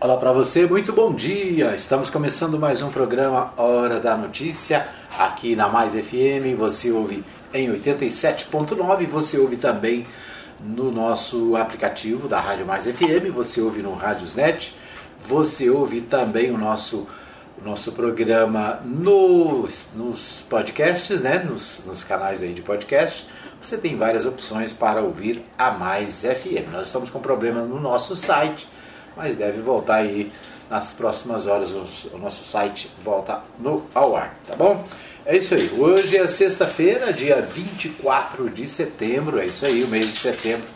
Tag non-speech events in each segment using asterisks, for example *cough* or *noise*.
Olá para você, muito bom dia. Estamos começando mais um programa Hora da Notícia aqui na Mais FM. Você ouve em 87.9, você ouve também no nosso aplicativo da Rádio Mais FM, você ouve no Rádiosnet, você ouve também o nosso o nosso programa nos, nos podcasts, né? Nos, nos canais aí de podcast. Você tem várias opções para ouvir a Mais FM. Nós estamos com problemas no nosso site mas deve voltar aí nas próximas horas. O, nosso site volta no ao ar, tá bom? É isso aí. Hoje é sexta-feira, dia 24 de setembro. É isso aí, o mês de setembro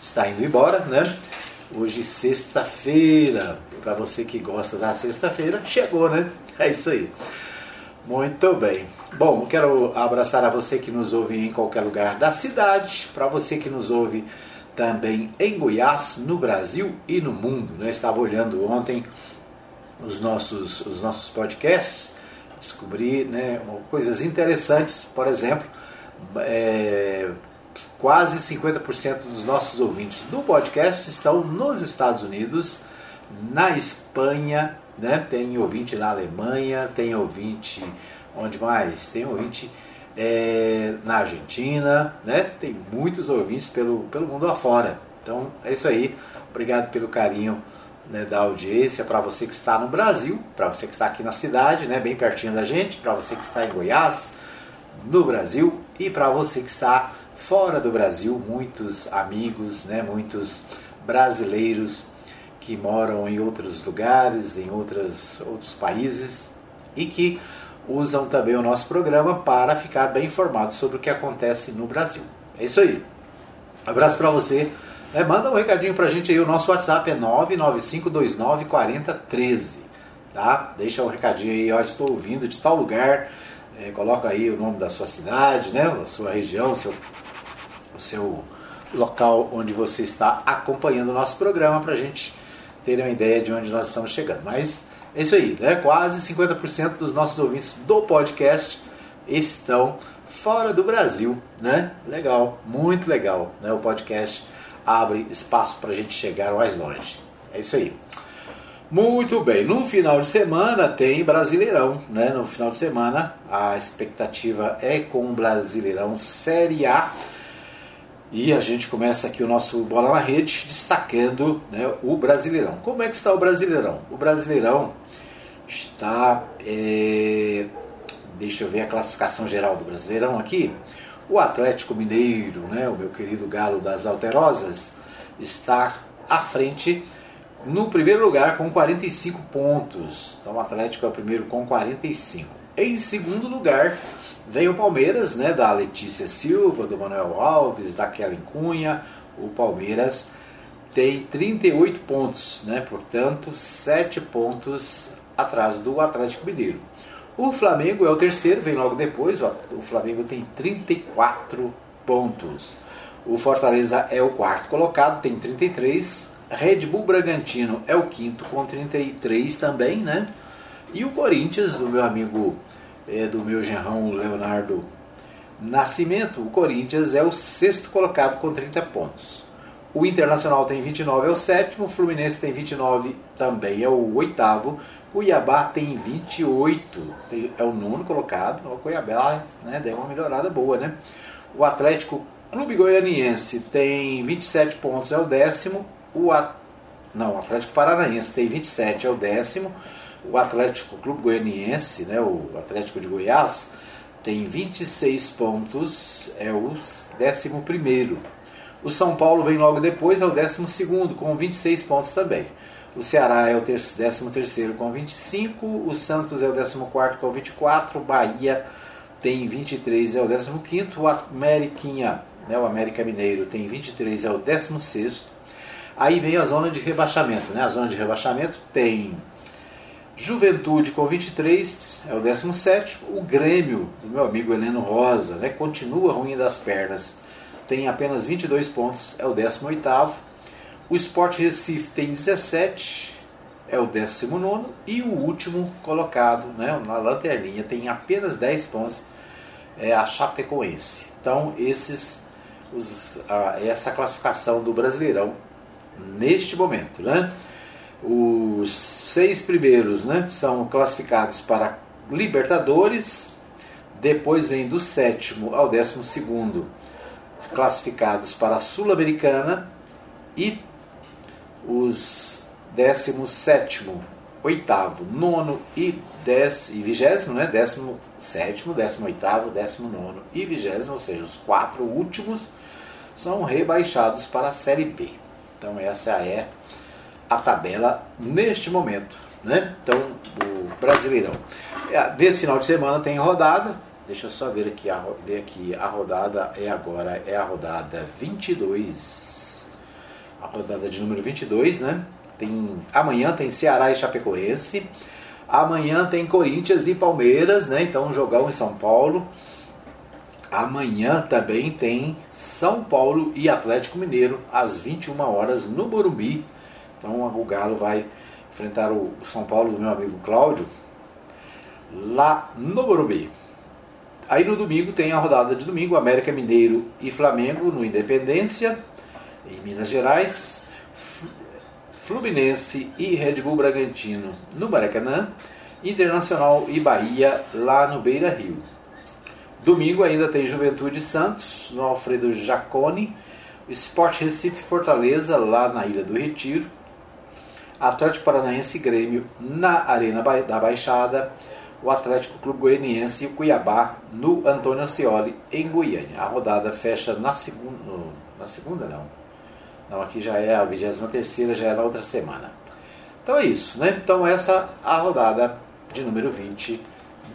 está indo embora, né? Hoje, sexta-feira. Para você que gosta da sexta-feira, chegou, né? É isso aí. Muito bem. Bom, quero abraçar a você que nos ouve em qualquer lugar da cidade, para você que nos ouve também em Goiás, no Brasil e no mundo. Né? Estava olhando ontem os nossos, os nossos podcasts, descobri né, coisas interessantes, por exemplo, é, quase 50% dos nossos ouvintes do podcast estão nos Estados Unidos, na Espanha, né? tem ouvinte na Alemanha, tem ouvinte onde mais? Tem ouvinte é, na Argentina, né? Tem muitos ouvintes pelo, pelo mundo afora. Então é isso aí. Obrigado pelo carinho né, da audiência. Para você que está no Brasil, para você que está aqui na cidade, né, bem pertinho da gente, para você que está em Goiás, no Brasil, e para você que está fora do Brasil, muitos amigos, né, muitos brasileiros que moram em outros lugares, em outras, outros países e que usam também o nosso programa para ficar bem informados sobre o que acontece no Brasil. É isso aí. abraço para você. É, manda um recadinho para a gente aí. O nosso WhatsApp é 995294013. Tá? Deixa um recadinho aí. Eu estou ouvindo de tal lugar. É, coloca aí o nome da sua cidade, né? a sua região, seu, o seu local onde você está acompanhando o nosso programa para a gente ter uma ideia de onde nós estamos chegando. Mas é isso aí, né? Quase 50% dos nossos ouvintes do podcast estão fora do Brasil, né? Legal, muito legal, né? O podcast abre espaço para a gente chegar mais longe. É isso aí. Muito bem, no final de semana tem Brasileirão, né? No final de semana a expectativa é com o Brasileirão Série A. E a gente começa aqui o nosso Bola na Rede destacando né, o Brasileirão. Como é que está o Brasileirão? O Brasileirão está. É, deixa eu ver a classificação geral do Brasileirão aqui. O Atlético Mineiro, né, o meu querido Galo das Alterosas, está à frente no primeiro lugar com 45 pontos. Então o Atlético é o primeiro com 45. Em segundo lugar, Vem o Palmeiras, né, da Letícia Silva, do Manuel Alves, da Kellen Cunha. O Palmeiras tem 38 pontos, né, portanto, 7 pontos atrás do Atlético Mineiro. O Flamengo é o terceiro, vem logo depois. O Flamengo tem 34 pontos. O Fortaleza é o quarto colocado, tem 33. Red Bull Bragantino é o quinto com 33 também, né? E o Corinthians, do meu amigo é, do meu genrão Leonardo Nascimento, o Corinthians é o sexto colocado com 30 pontos. O Internacional tem 29, é o sétimo. O Fluminense tem 29, também é o oitavo. Cuiabá tem 28, tem, é o nono colocado. O Cuiabá né, deu uma melhorada boa, né? O Atlético Clube Goianiense tem 27 pontos, é o décimo. O. Não, o Atlético Paranaense tem 27, é o décimo. O Atlético Clube Goianiense, né, o Atlético de Goiás, tem 26 pontos, é o 11. O São Paulo vem logo depois, é o 12 com 26 pontos também. O Ceará é o 13 com 25, o Santos é o 14 com 24, o Bahia tem 23, é o 15, o Ameriquinha, né, o América Mineiro tem 23, é o 16. Aí vem a zona de rebaixamento. Né? A zona de rebaixamento tem Juventude com 23 é o 17. O Grêmio, do meu amigo Heleno Rosa, né, continua ruim das pernas. Tem apenas 22 pontos, é o 18. O Sport Recife tem 17, é o 19. E o último colocado, né, na lanterninha, tem apenas 10 pontos, é a Chapecoense. Então, esses, os, a, essa classificação do Brasileirão neste momento. Né? Os seis primeiros né, são classificados para Libertadores, depois vem do sétimo ao décimo segundo classificados para a Sul-Americana e os décimo sétimo, oitavo, nono e, dez, e vigésimo, né? décimo sétimo, décimo oitavo, décimo nono e vigésimo, ou seja, os quatro últimos são rebaixados para a Série B. Então essa é a tabela neste momento. Né? Então, o Brasileirão. Desse final de semana tem rodada. Deixa eu só ver aqui, a, ver aqui. A rodada é agora, é a rodada 22. A rodada de número 22, né? Tem, amanhã tem Ceará e Chapecoense. Amanhã tem Corinthians e Palmeiras, né? Então, um jogão em São Paulo. Amanhã também tem São Paulo e Atlético Mineiro às 21 horas no Morumbi. Então o Galo vai enfrentar o São Paulo do meu amigo Cláudio lá no Morumbi. Aí no domingo tem a rodada de domingo, América Mineiro e Flamengo no Independência, em Minas Gerais, Fluminense e Red Bull Bragantino no Maracanã, Internacional e Bahia lá no Beira Rio. Domingo ainda tem Juventude Santos no Alfredo Jacone, Sport Recife Fortaleza lá na Ilha do Retiro, Atlético Paranaense e Grêmio na Arena da Baixada, o Atlético Clube Goianiense e o Cuiabá no Antônio Ascioli em Goiânia. A rodada fecha na segunda, na segunda não. Não, aqui já é a 23 já é na outra semana. Então é isso, né? Então essa é a rodada de número 20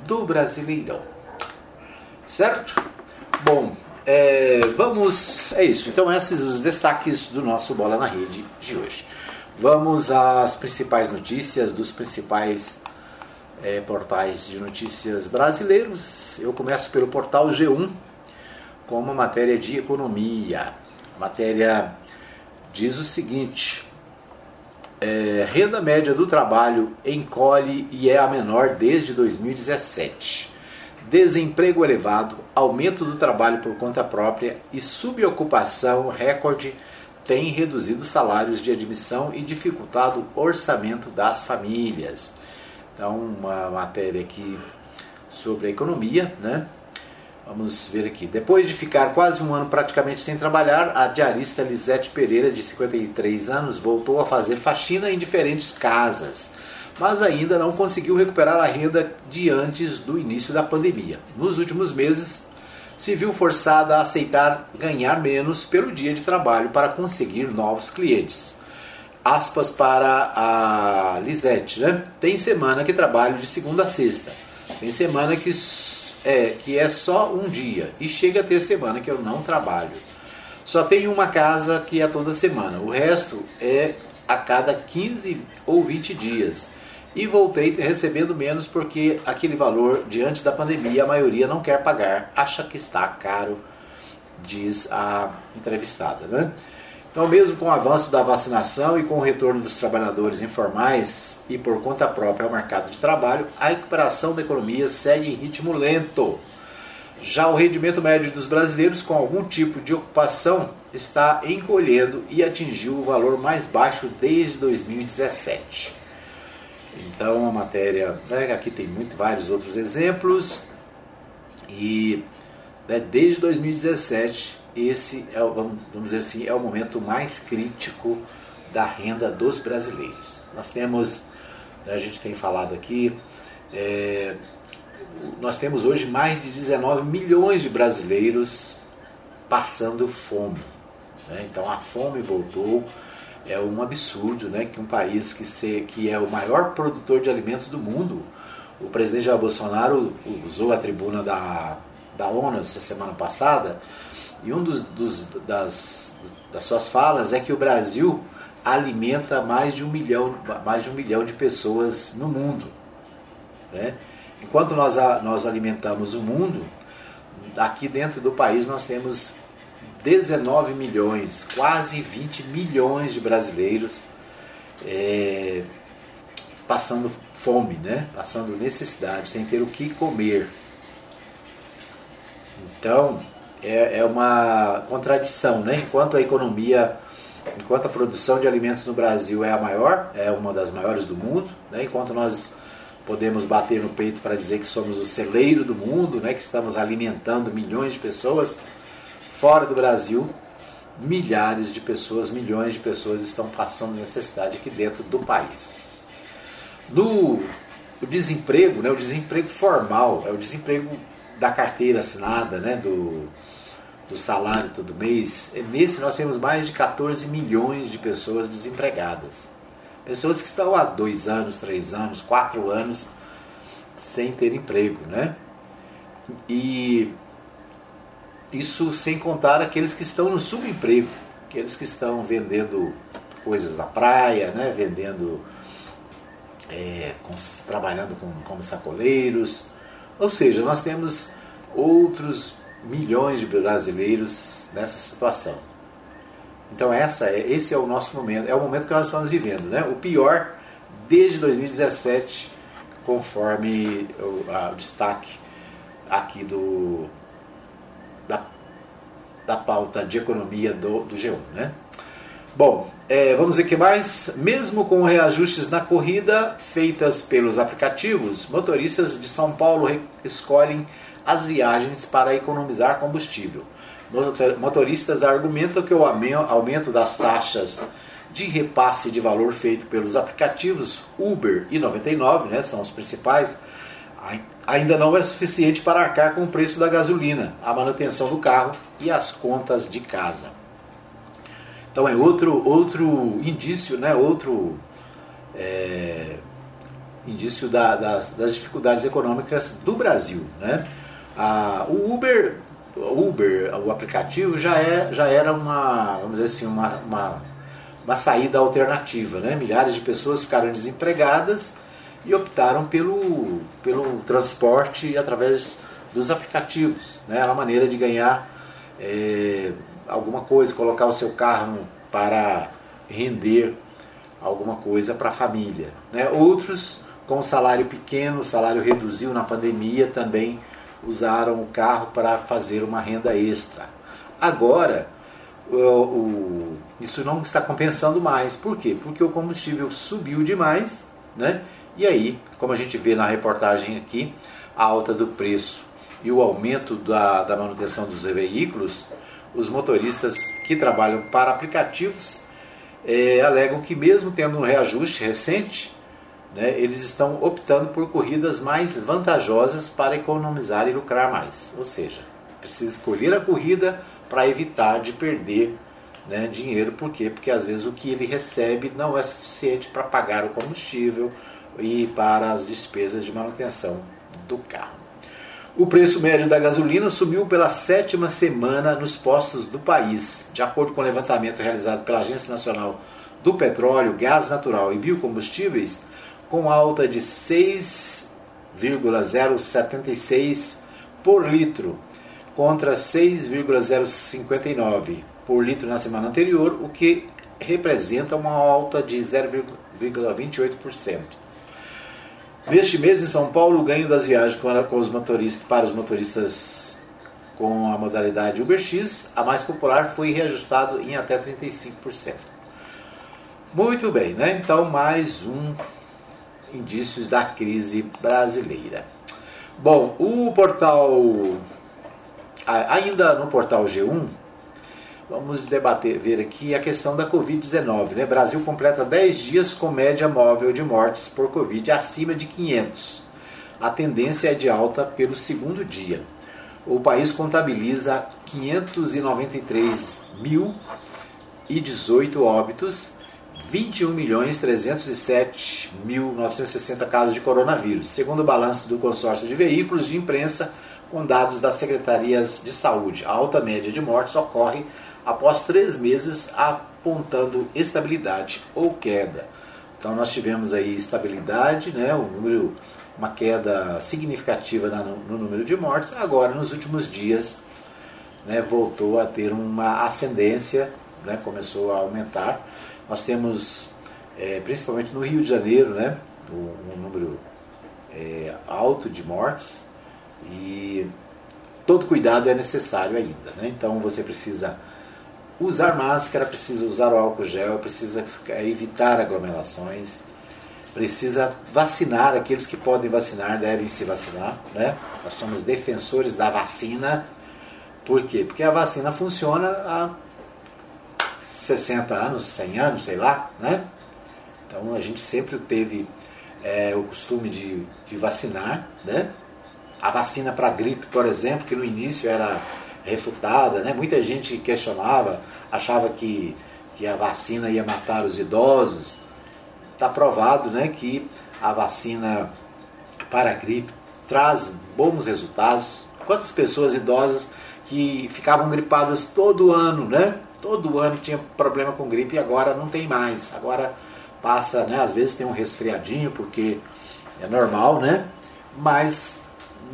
do Brasileirão. Certo? Bom, é, vamos. É isso. Então esses os destaques do nosso Bola na Rede de hoje. Vamos às principais notícias dos principais é, portais de notícias brasileiros. Eu começo pelo portal G1 com uma matéria de economia. A matéria diz o seguinte: é, renda média do trabalho encolhe e é a menor desde 2017. Desemprego elevado, aumento do trabalho por conta própria e subocupação recorde têm reduzido salários de admissão e dificultado o orçamento das famílias. Então, uma matéria aqui sobre a economia, né? Vamos ver aqui. Depois de ficar quase um ano praticamente sem trabalhar, a diarista Lisete Pereira, de 53 anos, voltou a fazer faxina em diferentes casas, mas ainda não conseguiu recuperar a renda de antes do início da pandemia. Nos últimos meses, se viu forçada a aceitar ganhar menos pelo dia de trabalho para conseguir novos clientes. Aspas para a Lisette, né? Tem semana que trabalho de segunda a sexta. Tem semana que é, que é só um dia. E chega a ter semana que eu não trabalho. Só tenho uma casa que é toda semana. O resto é a cada 15 ou 20 dias e voltei recebendo menos porque aquele valor de antes da pandemia a maioria não quer pagar, acha que está caro, diz a entrevistada. Né? Então, mesmo com o avanço da vacinação e com o retorno dos trabalhadores informais e por conta própria ao mercado de trabalho, a recuperação da economia segue em ritmo lento. Já o rendimento médio dos brasileiros com algum tipo de ocupação está encolhendo e atingiu o valor mais baixo desde 2017. Então a matéria, né, aqui tem muito, vários outros exemplos, e né, desde 2017 esse é, vamos dizer assim, é o momento mais crítico da renda dos brasileiros. Nós temos, né, a gente tem falado aqui, é, nós temos hoje mais de 19 milhões de brasileiros passando fome. Né? Então a fome voltou, é um absurdo né, que um país que, se, que é o maior produtor de alimentos do mundo, o presidente Jair Bolsonaro usou a tribuna da, da ONU essa semana passada, e um dos, dos, das, das suas falas é que o Brasil alimenta mais de um milhão, mais de um milhão de pessoas no mundo. Né? Enquanto nós, nós alimentamos o mundo, aqui dentro do país nós temos 19 milhões, quase 20 milhões de brasileiros é, passando fome, né? passando necessidade, sem ter o que comer. Então, é, é uma contradição, né? enquanto a economia enquanto a produção de alimentos no Brasil é a maior, é uma das maiores do mundo, né? enquanto nós podemos bater no peito para dizer que somos o celeiro do mundo, né? que estamos alimentando milhões de pessoas, fora do Brasil, milhares de pessoas, milhões de pessoas estão passando necessidade aqui dentro do país. No o desemprego, né, o desemprego formal, é o desemprego da carteira assinada, né, do, do salário todo mês. Nesse nós temos mais de 14 milhões de pessoas desempregadas. Pessoas que estão há dois anos, três anos, quatro anos sem ter emprego, né? E isso sem contar aqueles que estão no subemprego, aqueles que estão vendendo coisas na praia, né? vendendo, é, com, trabalhando com, como sacoleiros. Ou seja, nós temos outros milhões de brasileiros nessa situação. Então essa é, esse é o nosso momento, é o momento que nós estamos vivendo, né? O pior desde 2017, conforme o, a, o destaque aqui do da pauta de economia do, do G1. Né? Bom, é, vamos ver que mais. Mesmo com reajustes na corrida feitas pelos aplicativos, motoristas de São Paulo escolhem as viagens para economizar combustível. Motoristas argumentam que o aumento das taxas de repasse de valor feito pelos aplicativos Uber e 99, né, são os principais, ainda não é suficiente para arcar com o preço da gasolina, a manutenção do carro e as contas de casa. Então é outro, outro indício, né? outro é, indício da, das, das, dificuldades econômicas do Brasil. Né? A, o Uber, Uber, o aplicativo, já, é, já era uma, vamos dizer assim, uma, uma, uma saída alternativa. Né? Milhares de pessoas ficaram desempregadas e optaram pelo, pelo transporte através dos aplicativos. Né? Era uma maneira de ganhar é, alguma coisa, colocar o seu carro para render alguma coisa para a família. Né? Outros, com salário pequeno, salário reduziu na pandemia, também usaram o carro para fazer uma renda extra. Agora, o, o, isso não está compensando mais. Por quê? Porque o combustível subiu demais, né? E aí, como a gente vê na reportagem aqui, a alta do preço e o aumento da, da manutenção dos veículos, os motoristas que trabalham para aplicativos é, alegam que mesmo tendo um reajuste recente, né, eles estão optando por corridas mais vantajosas para economizar e lucrar mais. Ou seja, precisa escolher a corrida para evitar de perder né, dinheiro. Por quê? Porque às vezes o que ele recebe não é suficiente para pagar o combustível, e para as despesas de manutenção do carro. O preço médio da gasolina subiu pela sétima semana nos postos do país. De acordo com o levantamento realizado pela Agência Nacional do Petróleo, Gás Natural e Biocombustíveis, com alta de 6,076 por litro, contra 6,059 por litro na semana anterior, o que representa uma alta de 0,28%. Neste mês, em São Paulo, o ganho das viagens com os motoristas, para os motoristas com a modalidade UberX, a mais popular, foi reajustado em até 35%. Muito bem, né? Então, mais um indícios da crise brasileira. Bom, o portal. Ainda no portal G1, Vamos debater, ver aqui a questão da Covid-19. Né? Brasil completa 10 dias com média móvel de mortes por Covid acima de 500. A tendência é de alta pelo segundo dia. O país contabiliza 593.018 óbitos, 21.307.960 casos de coronavírus, segundo o balanço do consórcio de veículos de imprensa com dados das secretarias de saúde. A alta média de mortes ocorre após três meses apontando estabilidade ou queda. Então nós tivemos aí estabilidade, né, o número, uma queda significativa no, no número de mortes. Agora, nos últimos dias, né, voltou a ter uma ascendência, né, começou a aumentar. Nós temos, é, principalmente no Rio de Janeiro, né, um, um número é, alto de mortes e todo cuidado é necessário ainda. Né? Então você precisa usar máscara, precisa usar o álcool gel, precisa evitar aglomerações, precisa vacinar, aqueles que podem vacinar devem se vacinar, né? Nós somos defensores da vacina, por quê? Porque a vacina funciona há 60 anos, 100 anos, sei lá, né? Então a gente sempre teve é, o costume de, de vacinar, né? A vacina para gripe, por exemplo, que no início era refutada, né? Muita gente questionava, achava que, que a vacina ia matar os idosos. Está provado, né, que a vacina para a gripe traz bons resultados. Quantas pessoas idosas que ficavam gripadas todo ano, né? Todo ano tinha problema com gripe e agora não tem mais. Agora passa, né? Às vezes tem um resfriadinho porque é normal, né? Mas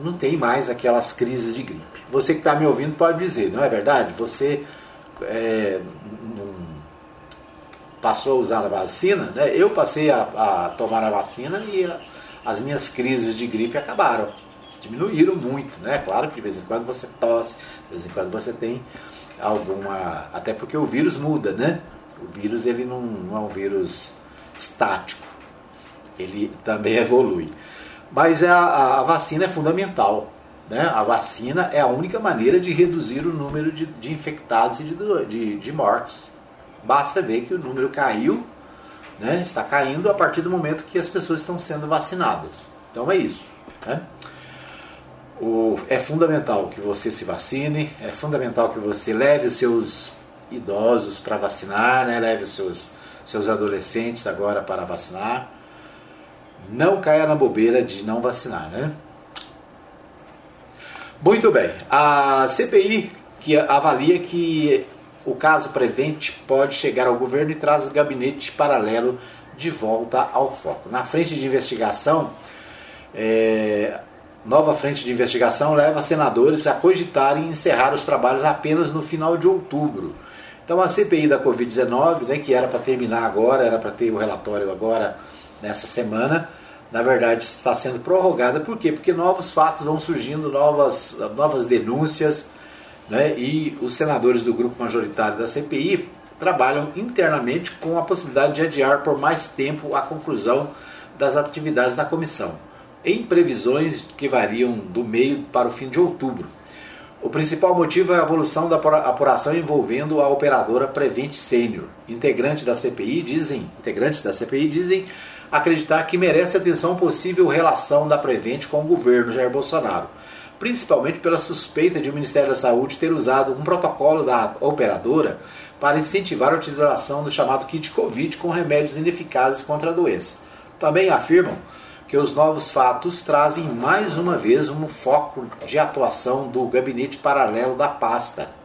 não tem mais aquelas crises de gripe. Você que está me ouvindo pode dizer, não é verdade? Você é, passou a usar a vacina, né? Eu passei a, a tomar a vacina e a, as minhas crises de gripe acabaram diminuíram muito, né? Claro que de vez em quando você tosse, de vez em quando você tem alguma. Até porque o vírus muda, né? O vírus ele não, não é um vírus estático, ele também *laughs* evolui. Mas a, a vacina é fundamental. Né? A vacina é a única maneira de reduzir o número de, de infectados e de, de, de mortes. Basta ver que o número caiu, né? está caindo a partir do momento que as pessoas estão sendo vacinadas. Então é isso. Né? O, é fundamental que você se vacine, é fundamental que você leve os seus idosos para vacinar, né? leve os seus, seus adolescentes agora para vacinar. Não caia na bobeira de não vacinar, né? Muito bem. A CPI que avalia que o caso Prevent pode chegar ao governo e traz o gabinete paralelo de volta ao foco. Na frente de investigação, é, Nova frente de investigação leva senadores a cogitarem encerrar os trabalhos apenas no final de outubro. Então a CPI da Covid-19, né, que era para terminar agora, era para ter o relatório agora nessa semana, na verdade está sendo prorrogada. Por quê? Porque novos fatos vão surgindo, novas, novas denúncias, né, e os senadores do grupo majoritário da CPI trabalham internamente com a possibilidade de adiar por mais tempo a conclusão das atividades da comissão em previsões que variam do meio para o fim de outubro. O principal motivo é a evolução da apuração envolvendo a operadora Prevent Senior. Integrantes da CPI dizem, integrantes da CPI dizem acreditar que merece atenção possível relação da Prevent com o governo Jair Bolsonaro, principalmente pela suspeita de o Ministério da Saúde ter usado um protocolo da operadora para incentivar a utilização do chamado kit Covid com remédios ineficazes contra a doença. Também afirmam que os novos fatos trazem mais uma vez um foco de atuação do gabinete paralelo da pasta.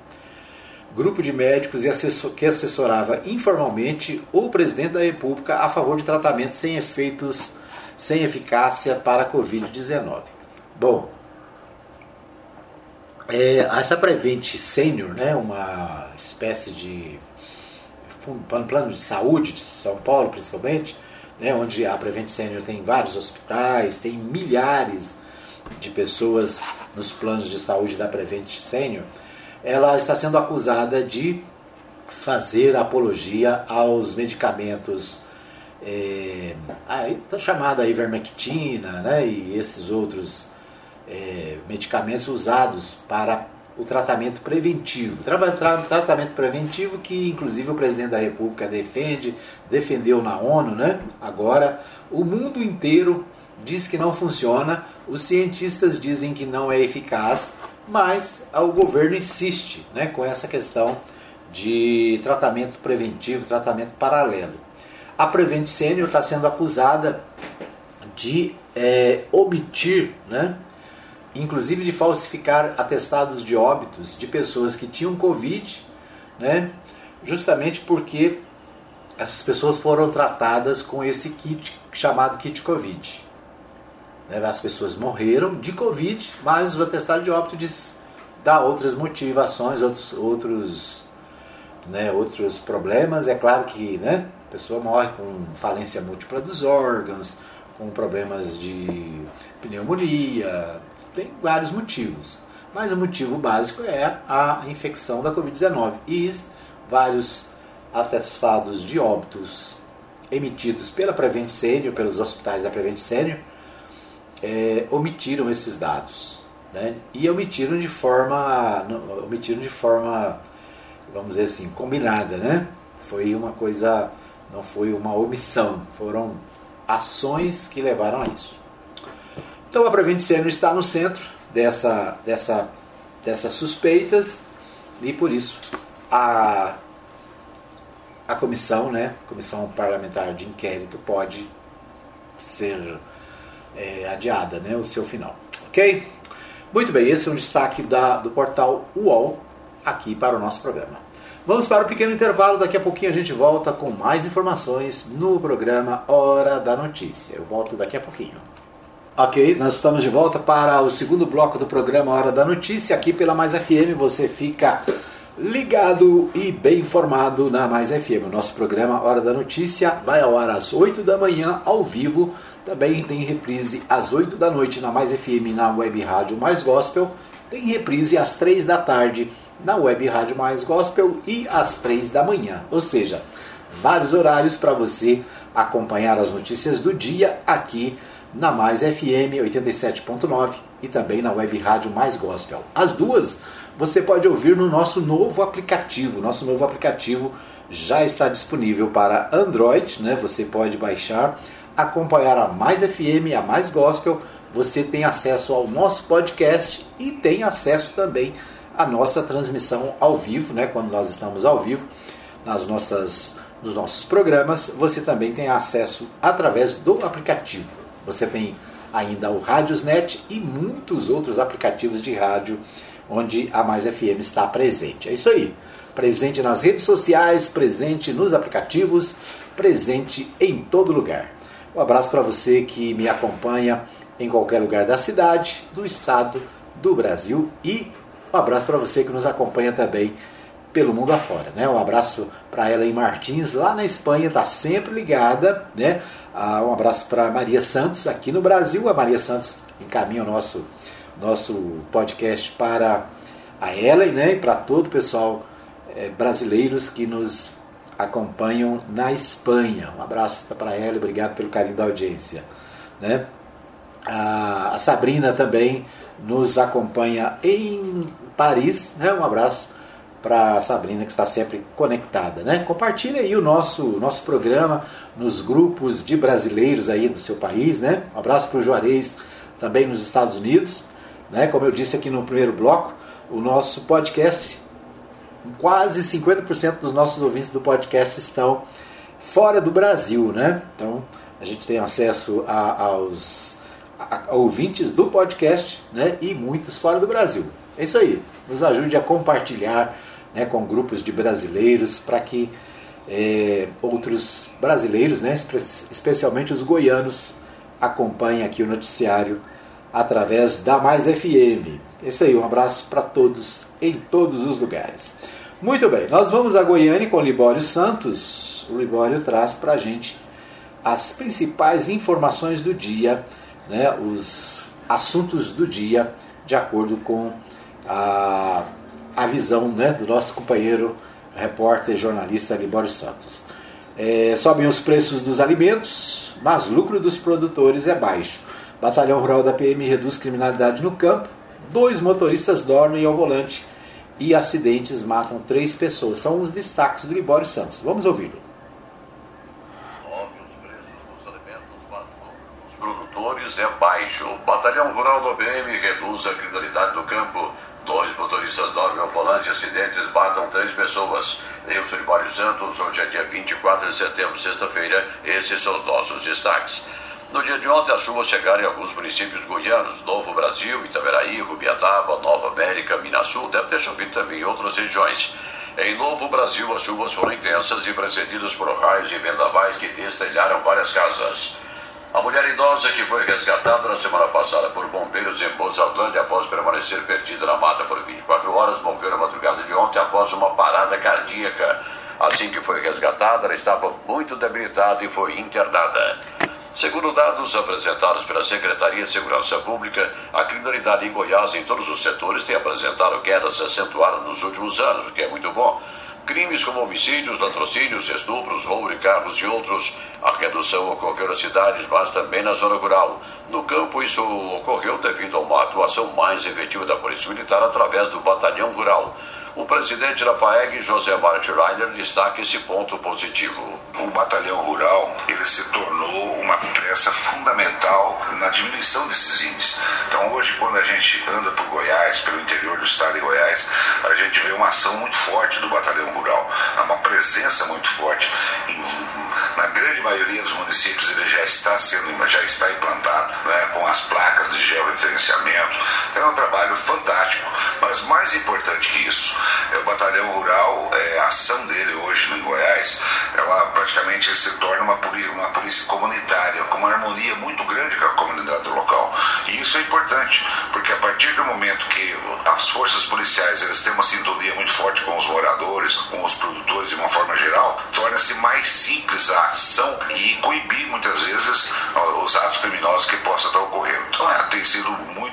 Grupo de médicos assessor, que assessorava informalmente o presidente da República a favor de tratamento sem efeitos, sem eficácia para a Covid-19. Bom, é, essa Prevent Senior, né, uma espécie de plano de saúde de São Paulo, principalmente, né, onde a Prevent Senior tem vários hospitais, tem milhares de pessoas nos planos de saúde da Prevent Senior, ela está sendo acusada de fazer apologia aos medicamentos é, aí tá chamada ivermectina, né, e esses outros é, medicamentos usados para o tratamento preventivo. Tra tra tratamento preventivo que, inclusive, o presidente da República defende, defendeu na ONU, né? Agora, o mundo inteiro diz que não funciona, os cientistas dizem que não é eficaz, mas o governo insiste né, com essa questão de tratamento preventivo, tratamento paralelo. A Prevent Senior está sendo acusada de é, omitir né, inclusive de falsificar atestados de óbitos de pessoas que tinham Covid, né? justamente porque essas pessoas foram tratadas com esse kit chamado kit Covid. As pessoas morreram de Covid, mas o atestado de óbito diz, dá outras motivações, outros, outros, né, outros problemas. É claro que né, a pessoa morre com falência múltipla dos órgãos, com problemas de pneumonia, tem vários motivos, mas o motivo básico é a infecção da Covid-19. E vários atestados de óbitos emitidos pela Prevent Senior, pelos hospitais da Prevent Senior, é, omitiram esses dados. Né? E omitiram de forma, omitiram de forma, vamos dizer assim, combinada. Né? Foi uma coisa, não foi uma omissão, foram ações que levaram a isso. Então a Senior está no centro dessa, dessa, dessas suspeitas e por isso a a comissão, né, comissão parlamentar de inquérito pode ser é, adiada, né, o seu final. Ok? Muito bem, esse é um destaque da, do portal UOL aqui para o nosso programa. Vamos para um pequeno intervalo, daqui a pouquinho a gente volta com mais informações no programa Hora da Notícia. Eu volto daqui a pouquinho. Ok, nós estamos de volta para o segundo bloco do programa Hora da Notícia. Aqui pela Mais FM você fica ligado e bem informado na Mais FM. O nosso programa Hora da Notícia vai ao ar às 8 da manhã, ao vivo. Também tem reprise às 8 da noite na Mais FM, na Web Rádio Mais Gospel. Tem reprise às 3 da tarde na Web Rádio Mais Gospel e às 3 da manhã. Ou seja, vários horários para você acompanhar as notícias do dia aqui na Mais FM 87.9 e também na Web Rádio Mais Gospel. As duas você pode ouvir no nosso novo aplicativo. Nosso novo aplicativo já está disponível para Android, né? Você pode baixar, acompanhar a Mais FM, a Mais Gospel. Você tem acesso ao nosso podcast e tem acesso também à nossa transmissão ao vivo, né? Quando nós estamos ao vivo nas nossas nos nossos programas, você também tem acesso através do aplicativo. Você tem ainda o Radiosnet e muitos outros aplicativos de rádio onde a Mais FM está presente. É isso aí. Presente nas redes sociais, presente nos aplicativos, presente em todo lugar. Um abraço para você que me acompanha em qualquer lugar da cidade, do estado, do Brasil e um abraço para você que nos acompanha também pelo mundo afora. Né? Um abraço para ela em Martins, lá na Espanha, está sempre ligada. Né? Ah, um abraço para Maria Santos, aqui no Brasil. A Maria Santos encaminha o nosso nosso podcast para a Ellen né, e para todo o pessoal é, brasileiros que nos acompanham na Espanha. Um abraço para ela, obrigado pelo carinho da audiência. Né? A, Sabrina também nos acompanha em Paris. Né? Um abraço para a Sabrina que está sempre conectada. Né? Compartilhe aí o nosso, nosso programa nos grupos de brasileiros aí do seu país. Né? Um abraço para o Juarez também nos Estados Unidos. Né? Como eu disse aqui no primeiro bloco, o nosso podcast, quase 50% dos nossos ouvintes do podcast estão fora do Brasil. Né? Então a gente tem acesso a, aos a, a ouvintes do podcast né? e muitos fora do Brasil. É isso aí. Nos ajude a compartilhar né, com grupos de brasileiros para que é, outros brasileiros, né, especialmente os goianos, acompanhem aqui o noticiário através da Mais FM. É isso aí, um abraço para todos em todos os lugares. Muito bem, nós vamos a Goiânia com o Libório Santos. O Libório traz para a gente as principais informações do dia, né, os assuntos do dia, de acordo com a, a visão né, do nosso companheiro repórter jornalista Libório Santos. É, sobem os preços dos alimentos, mas lucro dos produtores é baixo. Batalhão Rural da PM reduz criminalidade no campo. Dois motoristas dormem ao volante e acidentes matam três pessoas. São os destaques do Libório Santos. Vamos ouvi-lo. Sobe os preços dos alimentos os produtores é baixo. Batalhão Rural da PM reduz a criminalidade no campo. Dois motoristas dormem ao volante, acidentes matam três pessoas. Eu sou Libório Santos, hoje é dia 24 de setembro, sexta-feira. Esses são os nossos destaques. No dia de ontem, as chuvas chegaram em alguns municípios goianos, Novo Brasil, Itaberaí, Rubiataba, Nova América, Minas Sul, deve ter chovido também em outras regiões. Em Novo Brasil, as chuvas foram intensas e precedidas por raios e vendavais que destelharam várias casas. A mulher idosa que foi resgatada na semana passada por bombeiros em Pousadlândia após permanecer perdida na mata por 24 horas morreu na madrugada de ontem após uma parada cardíaca. Assim que foi resgatada, ela estava muito debilitada e foi internada. Segundo dados apresentados pela Secretaria de Segurança Pública, a criminalidade em Goiás em todos os setores tem apresentado quedas acentuadas nos últimos anos, o que é muito bom. Crimes como homicídios, latrocínios, estupros, roubo de carros e outros. A redução ocorreu nas cidades, mas também na zona rural. No campo, isso ocorreu devido a uma atuação mais efetiva da Polícia Militar através do Batalhão Rural. O presidente da FAEG, José Marte Reiner, destaca esse ponto positivo. O batalhão rural ele se tornou uma peça fundamental na diminuição desses índices. Então hoje quando a gente anda por Goiás, pelo interior do estado de Goiás, a gente vê uma ação muito forte do batalhão rural, uma presença muito forte. Na grande maioria dos municípios ele já está sendo, já está implantado, né, com as placas de georreferenciamento. É um trabalho fantástico, mas mais importante que isso, a ação dele hoje em Goiás, ela praticamente se torna uma uma polícia comunitária, com uma harmonia muito grande com a comunidade local. E isso é importante, porque a partir do momento que as forças policiais eles têm uma sintonia muito forte com os moradores, com os produtores de uma forma geral, torna-se mais simples a ação e coibir muitas vezes os atos criminosos que possam estar ocorrendo. Então é, tem sido muito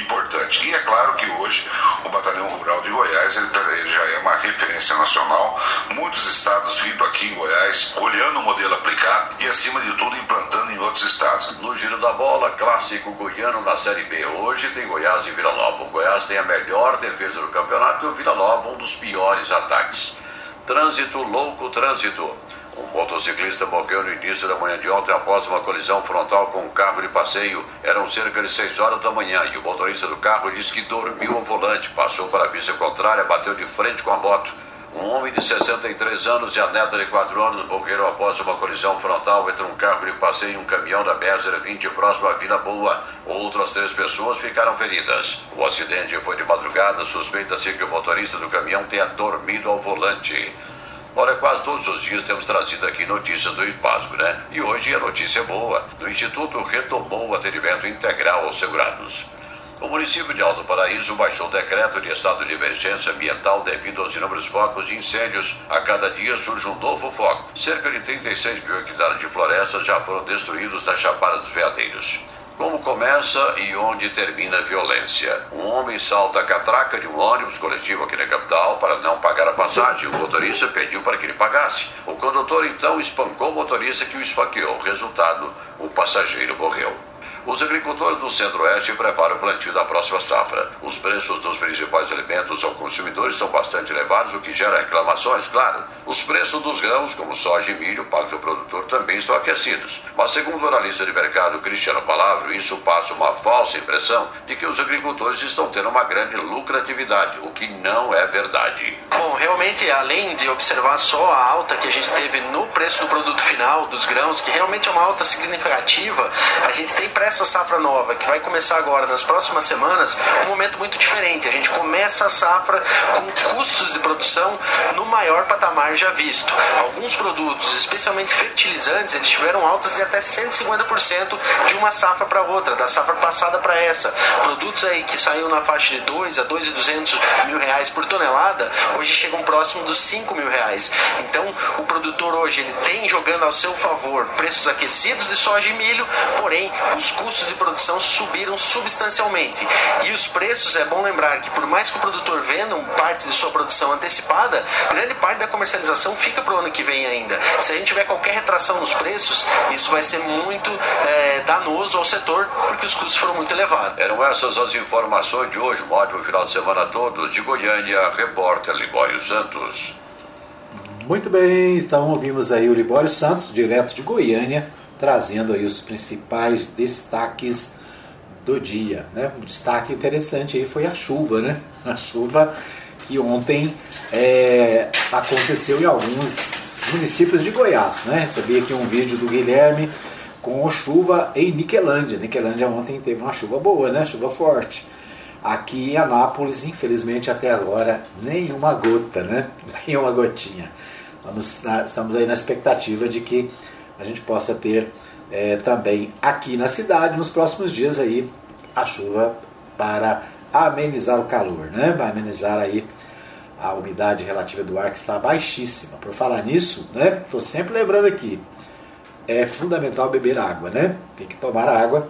importante. E é claro que hoje o Batalhão Rural de Goiás ele, ele já é uma referência nacional. Muitos estados vindo aqui em Goiás olhando o modelo aplicado e, acima de tudo, implantando em outros estados. No giro da bola, clássico goiano na Série B. Hoje tem Goiás e Vila Nova. O Goiás tem a melhor defesa do campeonato e o Vila Nova um dos piores ataques. Trânsito, louco trânsito. Um motociclista morreu no início da manhã de ontem após uma colisão frontal com um carro de passeio. Eram cerca de 6 horas da manhã e o motorista do carro disse que dormiu ao volante, passou para a pista contrária, bateu de frente com a moto. Um homem de 63 anos e a neta de 4 anos morreram após uma colisão frontal entre um carro de passeio e um caminhão da BR-020 próximo à Vila Boa. Outras três pessoas ficaram feridas. O acidente foi de madrugada. Suspeita-se que o motorista do caminhão tenha dormido ao volante. Olha, quase todos os dias temos trazido aqui notícias do IPASGO, né? E hoje a notícia é boa. O Instituto retomou o atendimento integral aos segurados. O município de Alto Paraíso baixou o decreto de estado de emergência ambiental devido aos inúmeros focos de incêndios. A cada dia surge um novo foco. Cerca de 36 mil hectares de florestas já foram destruídos na Chapada dos Veadeiros. Como começa e onde termina a violência? Um homem salta a catraca de um ônibus coletivo aqui na capital para não pagar a passagem. O motorista pediu para que ele pagasse. O condutor então espancou o motorista que o esfaqueou. Resultado: o passageiro morreu. Os agricultores do Centro-Oeste preparam o plantio da próxima safra. Os preços dos principais alimentos ao consumidor estão bastante elevados, o que gera reclamações, claro. Os preços dos grãos, como soja e milho, pagos ao produtor, também estão aquecidos. Mas, segundo o analista de mercado Cristiano Palavro, isso passa uma falsa impressão de que os agricultores estão tendo uma grande lucratividade, o que não é verdade. Bom, realmente, além de observar só a alta que a gente teve no preço do produto final dos grãos, que realmente é uma alta significativa, a gente tem pressa essa safra nova, que vai começar agora nas próximas semanas, um momento muito diferente. A gente começa a safra com custos de produção no maior patamar já visto. Alguns produtos, especialmente fertilizantes, eles tiveram altas de até 150% de uma safra para outra, da safra passada para essa. Produtos aí que saíram na faixa de 2 a 2.200 mil reais por tonelada, hoje chegam próximo dos 5 mil reais. Então, o produtor hoje ele tem jogando ao seu favor preços aquecidos de soja e milho, porém os custos de produção subiram substancialmente. E os preços, é bom lembrar que por mais que o produtor venda parte de sua produção antecipada, grande parte da comercialização fica para o ano que vem ainda. Se a gente tiver qualquer retração nos preços, isso vai ser muito é, danoso ao setor, porque os custos foram muito elevados. Eram essas as informações de hoje. Um ótimo final de semana a todos. De Goiânia, repórter Libório Santos. Muito bem, então ouvimos aí o Libório Santos, direto de Goiânia, trazendo aí os principais destaques do dia. Né? Um destaque interessante aí foi a chuva, né? A chuva que ontem é, aconteceu em alguns municípios de Goiás. Né? Recebi aqui um vídeo do Guilherme com chuva em Niquelândia. Niquelândia ontem teve uma chuva boa, né? Chuva forte. Aqui em Anápolis, infelizmente até agora, nenhuma gota, né? *laughs* Nenhuma gotinha. Vamos, estamos aí na expectativa de que a gente possa ter é, também aqui na cidade, nos próximos dias aí, a chuva para amenizar o calor, né? Vai amenizar aí a umidade relativa do ar que está baixíssima. Por falar nisso, né? Estou sempre lembrando aqui, é fundamental beber água, né? Tem que tomar água.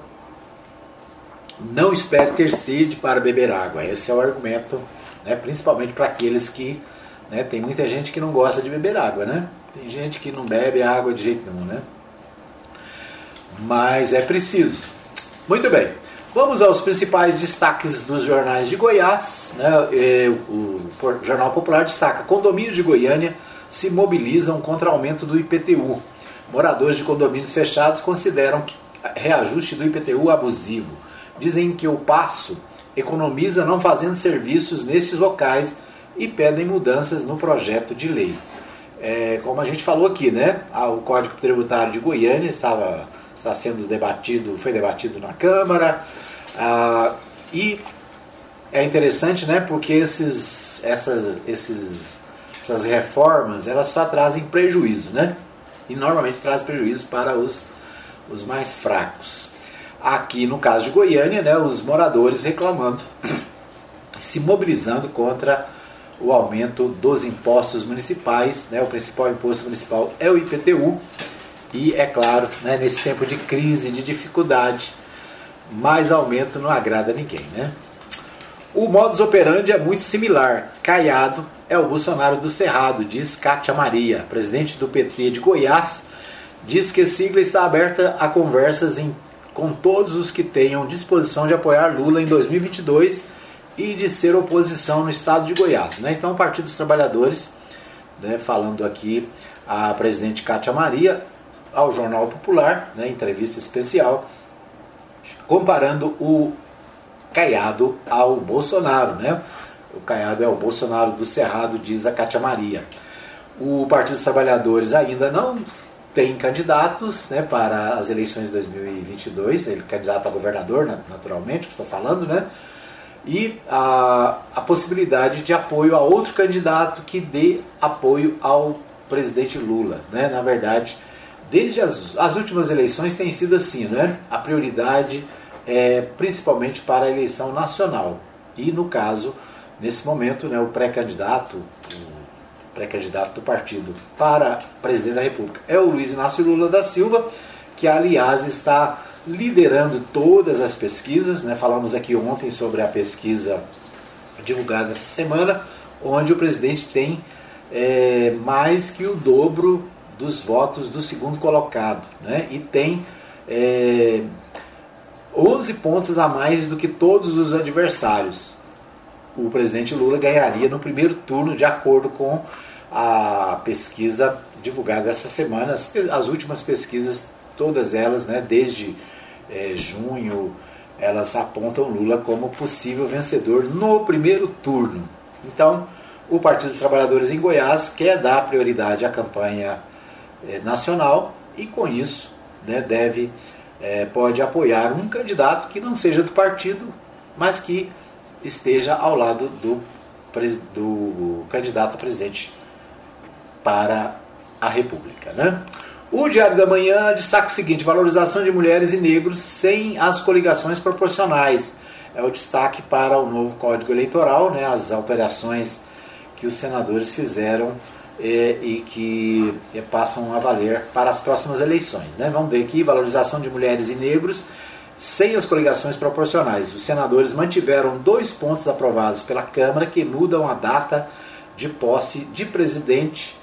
Não espere ter sede para beber água. Esse é o argumento, né? principalmente para aqueles que Né? Tem muita gente que não gosta de beber água, né? Tem gente que não bebe água de jeito nenhum, né? Mas é preciso. Muito bem. Vamos aos principais destaques dos jornais de Goiás. Né? É, o Jornal Popular destaca: condomínios de Goiânia se mobilizam contra aumento do IPTU. Moradores de condomínios fechados consideram que reajuste do IPTU abusivo. Dizem que o passo economiza não fazendo serviços nesses locais e pedem mudanças no projeto de lei. É, como a gente falou aqui, né? O Código Tributário de Goiânia estava, está sendo debatido, foi debatido na Câmara. Ah, e é interessante, né? Porque esses, essas, esses, essas reformas elas só trazem prejuízo, né? E normalmente traz prejuízo para os, os mais fracos. Aqui no caso de Goiânia, né, os moradores reclamando, *coughs* se mobilizando contra o aumento dos impostos municipais. Né? O principal imposto municipal é o IPTU. E é claro, né, nesse tempo de crise, de dificuldade, mais aumento não agrada a ninguém. Né? O modus operandi é muito similar. Caiado é o Bolsonaro do Cerrado, diz Kátia Maria, presidente do PT de Goiás, diz que a sigla está aberta a conversas em, com todos os que tenham disposição de apoiar Lula em 2022 e de ser oposição no estado de Goiás. Né? Então, o Partido dos Trabalhadores, né, falando aqui a presidente Cátia Maria, ao Jornal Popular, né, entrevista especial, comparando o Caiado ao Bolsonaro. Né? O Caiado é o Bolsonaro do Cerrado, diz a Cátia Maria. O Partido dos Trabalhadores ainda não tem candidatos né, para as eleições de 2022, ele é candidato a governador, naturalmente, que estou falando, né? E a, a possibilidade de apoio a outro candidato que dê apoio ao presidente Lula. Né? Na verdade, desde as, as últimas eleições tem sido assim, né? a prioridade é principalmente para a eleição nacional. E no caso, nesse momento, né, o pré-candidato, pré-candidato do partido para presidente da República é o Luiz Inácio Lula da Silva, que aliás está liderando todas as pesquisas. Né? Falamos aqui ontem sobre a pesquisa divulgada essa semana, onde o presidente tem é, mais que o dobro dos votos do segundo colocado. Né? E tem é, 11 pontos a mais do que todos os adversários. O presidente Lula ganharia no primeiro turno, de acordo com a pesquisa divulgada essa semana, as, as últimas pesquisas, todas elas, né, desde é, junho, elas apontam Lula como possível vencedor no primeiro turno. Então, o Partido dos Trabalhadores em Goiás quer dar prioridade à campanha é, nacional e, com isso, né, deve é, pode apoiar um candidato que não seja do partido, mas que esteja ao lado do, do candidato a presidente para a República. Né? O Diário da Manhã destaca o seguinte: valorização de mulheres e negros sem as coligações proporcionais. É o destaque para o novo Código Eleitoral, né, as alterações que os senadores fizeram é, e que é, passam a valer para as próximas eleições. Né? Vamos ver aqui: valorização de mulheres e negros sem as coligações proporcionais. Os senadores mantiveram dois pontos aprovados pela Câmara que mudam a data de posse de presidente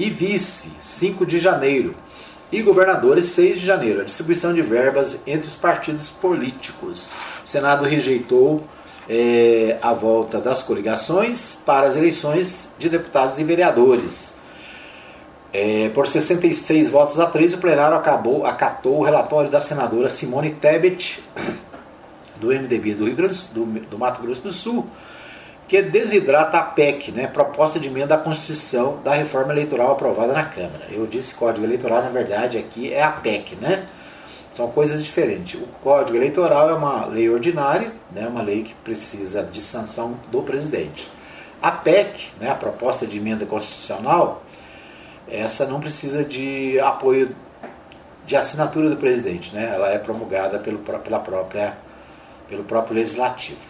e vice, 5 de janeiro, e governadores, 6 de janeiro. A distribuição de verbas entre os partidos políticos. O Senado rejeitou é, a volta das coligações para as eleições de deputados e vereadores. É, por 66 votos a 3, o plenário acabou, acatou o relatório da senadora Simone Tebet, do MDB do, Rio Grande, do, do Mato Grosso do Sul, que desidrata a PEC, né, proposta de emenda à Constituição da reforma eleitoral aprovada na Câmara. Eu disse Código Eleitoral, na verdade, aqui é a PEC, né? São coisas diferentes. O Código Eleitoral é uma lei ordinária, né, uma lei que precisa de sanção do presidente. A PEC, né, a proposta de emenda constitucional, essa não precisa de apoio de assinatura do presidente, né? Ela é promulgada pelo, pela própria, pelo próprio legislativo.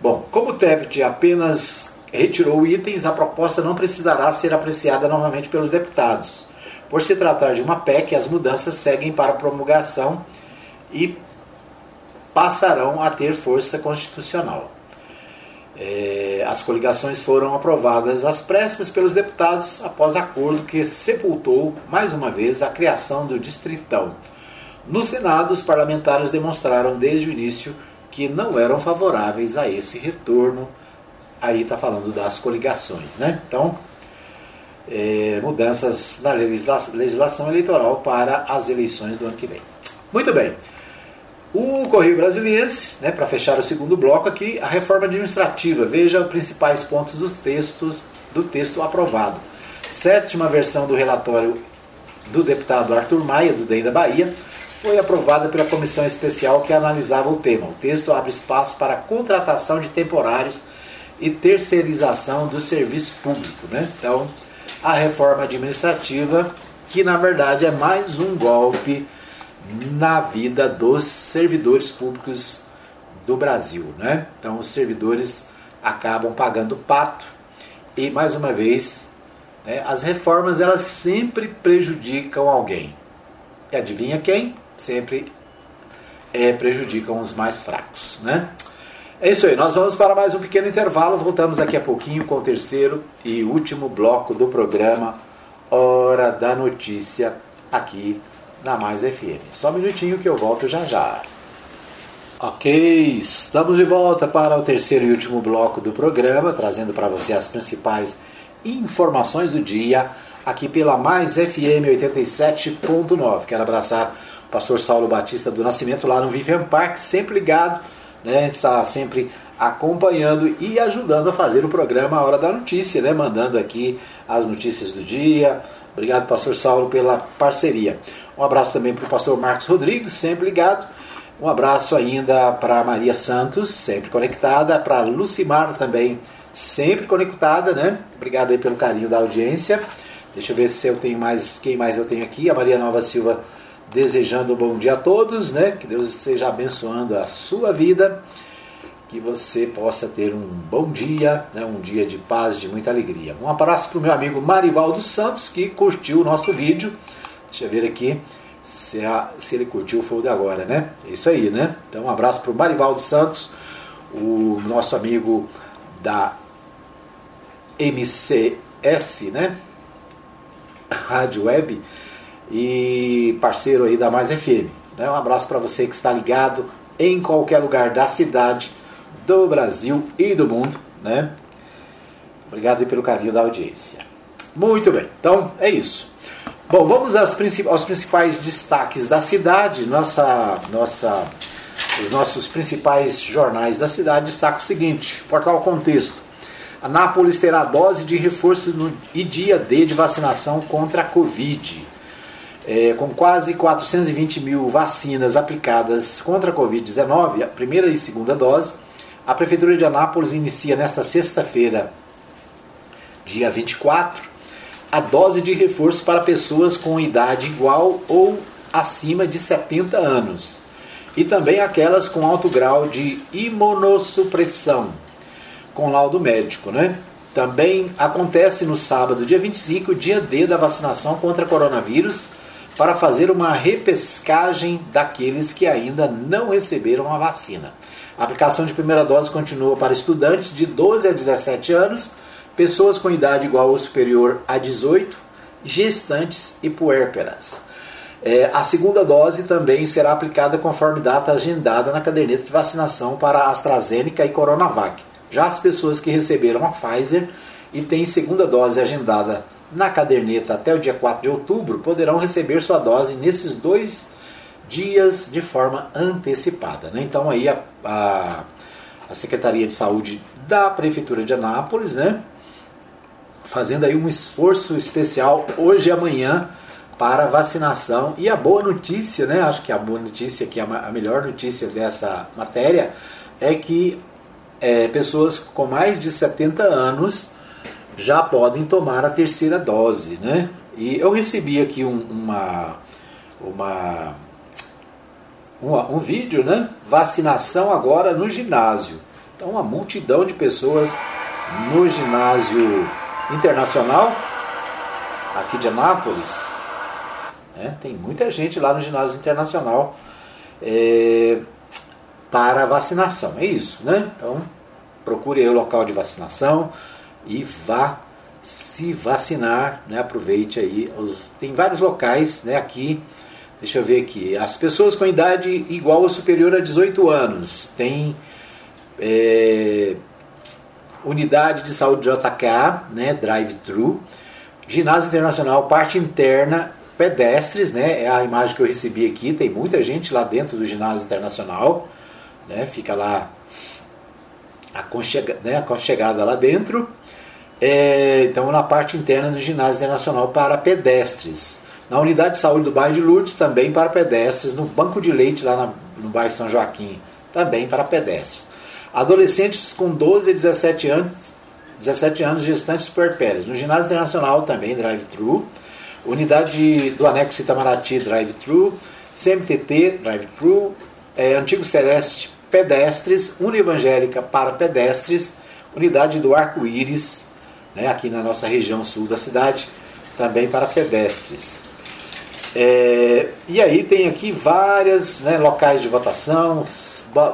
Bom, como o Tebet apenas retirou itens, a proposta não precisará ser apreciada novamente pelos deputados. Por se tratar de uma PEC, as mudanças seguem para promulgação e passarão a ter força constitucional. É, as coligações foram aprovadas às pressas pelos deputados após acordo que sepultou mais uma vez a criação do Distritão. No Senado, os parlamentares demonstraram desde o início que não eram favoráveis a esse retorno. Aí está falando das coligações, né? Então, é, mudanças na legislação eleitoral para as eleições do ano que vem. Muito bem. O Correio Brasiliense, né, para fechar o segundo bloco aqui, a reforma administrativa. Veja os principais pontos dos textos do texto aprovado. Sétima versão do relatório do deputado Arthur Maia, do DEM da Bahia, foi aprovada pela comissão especial que analisava o tema. O texto abre espaço para contratação de temporários e terceirização do serviço público. Né? Então, a reforma administrativa, que na verdade é mais um golpe na vida dos servidores públicos do Brasil. Né? Então, os servidores acabam pagando pato e, mais uma vez, né, as reformas elas sempre prejudicam alguém. E adivinha quem? Sempre é, prejudicam os mais fracos. Né? É isso aí, nós vamos para mais um pequeno intervalo. Voltamos daqui a pouquinho com o terceiro e último bloco do programa Hora da Notícia aqui na Mais FM. Só um minutinho que eu volto já já. Ok, estamos de volta para o terceiro e último bloco do programa, trazendo para você as principais informações do dia aqui pela Mais FM 87.9. Quero abraçar pastor Saulo Batista do Nascimento lá no Vivian Park, sempre ligado, né? A gente está sempre acompanhando e ajudando a fazer o programa A Hora da Notícia, né? Mandando aqui as notícias do dia. Obrigado, pastor Saulo, pela parceria. Um abraço também para o pastor Marcos Rodrigues, sempre ligado. Um abraço ainda para Maria Santos, sempre conectada. Para Lucimar também, sempre conectada, né? Obrigado aí pelo carinho da audiência. Deixa eu ver se eu tenho mais, quem mais eu tenho aqui. A Maria Nova Silva desejando um bom dia a todos, né? Que Deus esteja abençoando a sua vida. Que você possa ter um bom dia, né? um dia de paz, de muita alegria. Um abraço para o meu amigo Marivaldo Santos, que curtiu o nosso vídeo. Deixa eu ver aqui se, a, se ele curtiu foi o de agora, né? É isso aí, né? Então um abraço para o Marivaldo Santos, o nosso amigo da MCS, né? *laughs* Rádio Web e parceiro aí da Mais FM. Né? Um abraço para você que está ligado em qualquer lugar da cidade, do Brasil e do mundo, né? Obrigado pelo carinho da audiência. Muito bem, então é isso. Bom, vamos às, aos principais destaques da cidade. Nossa, nossa, os nossos principais jornais da cidade destacam o seguinte: Portal Contexto. Anápolis terá dose de reforço no, e dia D de vacinação contra a Covid. É, com quase 420 mil vacinas aplicadas contra a Covid-19, a primeira e segunda dose, a Prefeitura de Anápolis inicia nesta sexta-feira, dia 24, a dose de reforço para pessoas com idade igual ou acima de 70 anos e também aquelas com alto grau de imunossupressão, com laudo médico, né? Também acontece no sábado, dia 25, dia D da vacinação contra coronavírus, para fazer uma repescagem daqueles que ainda não receberam a vacina. A aplicação de primeira dose continua para estudantes de 12 a 17 anos pessoas com idade igual ou superior a 18, gestantes e puérperas. É, a segunda dose também será aplicada conforme data agendada na caderneta de vacinação para AstraZeneca e Coronavac. Já as pessoas que receberam a Pfizer e têm segunda dose agendada na caderneta até o dia 4 de outubro poderão receber sua dose nesses dois dias de forma antecipada. Né? Então aí a, a, a Secretaria de Saúde da Prefeitura de Anápolis, né, fazendo aí um esforço especial hoje e amanhã para vacinação. E a boa notícia, né? Acho que a boa notícia, que é a melhor notícia dessa matéria, é que é, pessoas com mais de 70 anos já podem tomar a terceira dose, né? E eu recebi aqui um, uma, uma, uma, um vídeo, né? Vacinação agora no ginásio. Então, uma multidão de pessoas no ginásio internacional, aqui de Anápolis. Né? Tem muita gente lá no ginásio internacional é, para vacinação. É isso, né? Então, procure o local de vacinação e vá se vacinar, né? Aproveite aí. Os, tem vários locais, né? Aqui, deixa eu ver aqui. As pessoas com idade igual ou superior a 18 anos. Tem é, unidade de saúde JK, né? Drive-thru. Ginásio Internacional, parte interna, pedestres, né? É a imagem que eu recebi aqui. Tem muita gente lá dentro do Ginásio Internacional, né? Fica lá aconchega, né? aconchegada lá dentro. É, então, na parte interna do ginásio internacional para pedestres. Na unidade de saúde do bairro de Lourdes, também para pedestres. No banco de leite, lá na, no bairro São Joaquim, também para pedestres. Adolescentes com 12 a 17 anos, 17 anos gestantes puerpérias. No ginásio internacional também, drive-thru. Unidade do anexo Itamaraty, drive-thru. CMTT, drive-thru. É, Antigo Celeste, pedestres. Univangélica para pedestres. Unidade do Arco-Íris, né, aqui na nossa região sul da cidade, também para pedestres. É, e aí tem aqui várias né, locais de votação.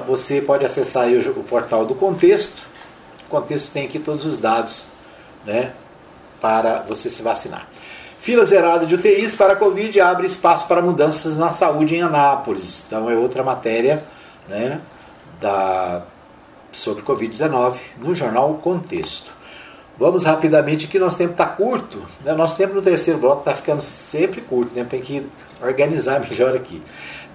Você pode acessar o, o, portal do contexto. O contexto tem aqui todos os dados né, para você se vacinar. Fila zerada de UTIs para a Covid abre espaço para mudanças na saúde em Anápolis. Então é outra matéria né, da, sobre Covid-19 no jornal Contexto. Vamos rapidamente, que nosso tempo está curto. Né? Nosso tempo no terceiro bloco está ficando sempre curto, né? tem que organizar melhor aqui.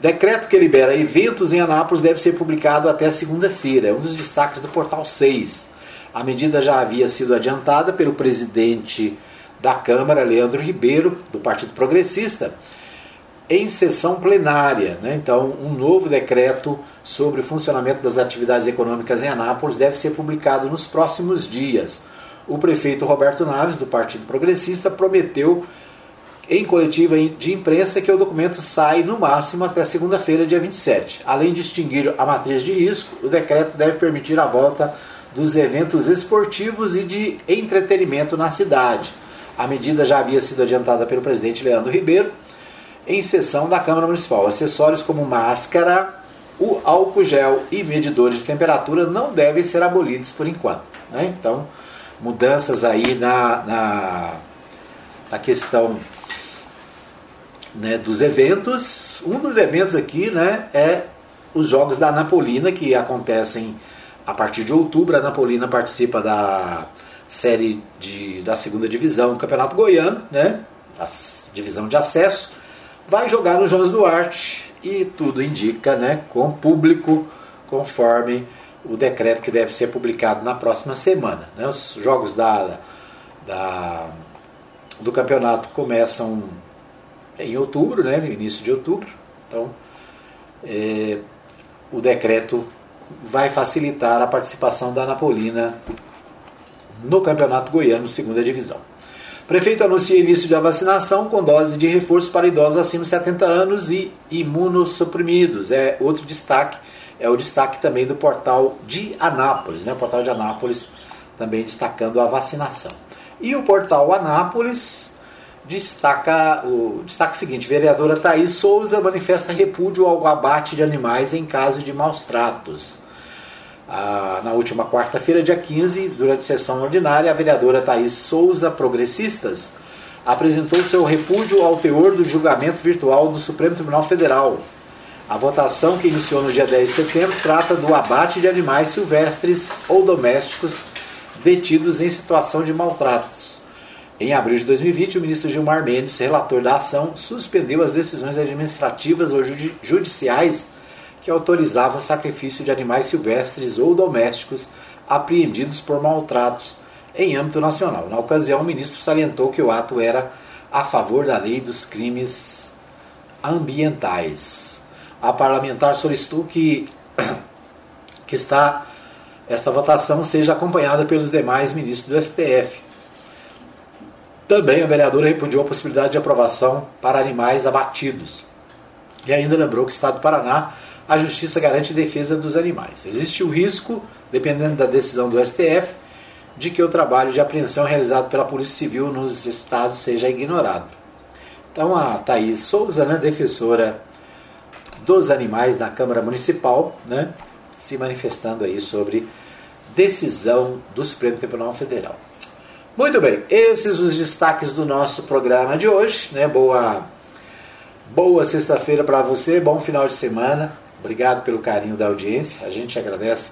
Decreto que libera eventos em Anápolis deve ser publicado até segunda-feira. É um dos destaques do Portal 6. A medida já havia sido adiantada pelo presidente da Câmara, Leandro Ribeiro, do Partido Progressista, em sessão plenária. Né? Então, um novo decreto sobre o funcionamento das atividades econômicas em Anápolis deve ser publicado nos próximos dias o prefeito Roberto Naves, do Partido Progressista, prometeu em coletiva de imprensa que o documento sai no máximo até segunda-feira, dia 27. Além de extinguir a matriz de risco, o decreto deve permitir a volta dos eventos esportivos e de entretenimento na cidade. A medida já havia sido adiantada pelo presidente Leandro Ribeiro em sessão da Câmara Municipal. Acessórios como máscara, o álcool gel e medidores de temperatura não devem ser abolidos por enquanto. Né? Então, mudanças aí na, na, na questão né, dos eventos. Um dos eventos aqui né, é os Jogos da Napolina, que acontecem a partir de outubro. A Napolina participa da série de, da segunda divisão do Campeonato Goiano, né, a divisão de acesso. Vai jogar no Jones Duarte e tudo indica né, com público conforme o decreto que deve ser publicado na próxima semana. Né? Os jogos da, da, do campeonato começam em outubro, né? no início de outubro. Então, é, o decreto vai facilitar a participação da Anapolina no Campeonato Goiano, segunda divisão. Prefeito anuncia início da vacinação com dose de reforço para idosos acima de 70 anos e imunossuprimidos. É outro destaque é o destaque também do portal de Anápolis, né? o portal de Anápolis também destacando a vacinação. E o portal Anápolis destaca o destaca o seguinte: vereadora Thaís Souza manifesta repúdio ao abate de animais em caso de maus tratos. Na última quarta-feira, dia 15, durante sessão ordinária, a vereadora Thaís Souza, progressistas, apresentou seu repúdio ao teor do julgamento virtual do Supremo Tribunal Federal, a votação que iniciou no dia 10 de setembro trata do abate de animais silvestres ou domésticos detidos em situação de maltratos. Em abril de 2020, o ministro Gilmar Mendes, relator da ação, suspendeu as decisões administrativas ou judiciais que autorizavam o sacrifício de animais silvestres ou domésticos apreendidos por maltratos em âmbito nacional. Na ocasião, o ministro salientou que o ato era a favor da lei dos crimes ambientais a parlamentar solicitou que, *coughs* que está, esta votação seja acompanhada pelos demais ministros do STF. Também a vereadora repudiou a possibilidade de aprovação para animais abatidos. E ainda lembrou que o Estado do Paraná, a Justiça garante defesa dos animais. Existe o risco, dependendo da decisão do STF, de que o trabalho de apreensão realizado pela Polícia Civil nos estados seja ignorado. Então a Thaís Souza, né, defensora dos animais na Câmara Municipal, né, se manifestando aí sobre decisão do Supremo Tribunal Federal. Muito bem, esses os destaques do nosso programa de hoje. Né? Boa, boa sexta-feira para você, bom final de semana. Obrigado pelo carinho da audiência. A gente agradece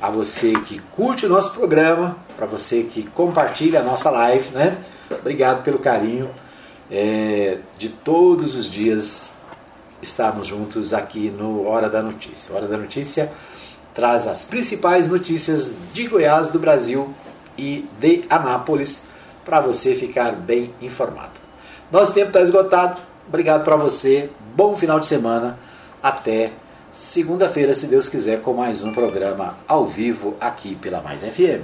a você que curte o nosso programa, para você que compartilha a nossa live, né? Obrigado pelo carinho é, de todos os dias estarmos juntos aqui no Hora da Notícia. Hora da Notícia traz as principais notícias de Goiás, do Brasil e de Anápolis para você ficar bem informado. Nosso tempo está esgotado. Obrigado para você. Bom final de semana. Até segunda-feira, se Deus quiser, com mais um programa ao vivo aqui pela Mais FM.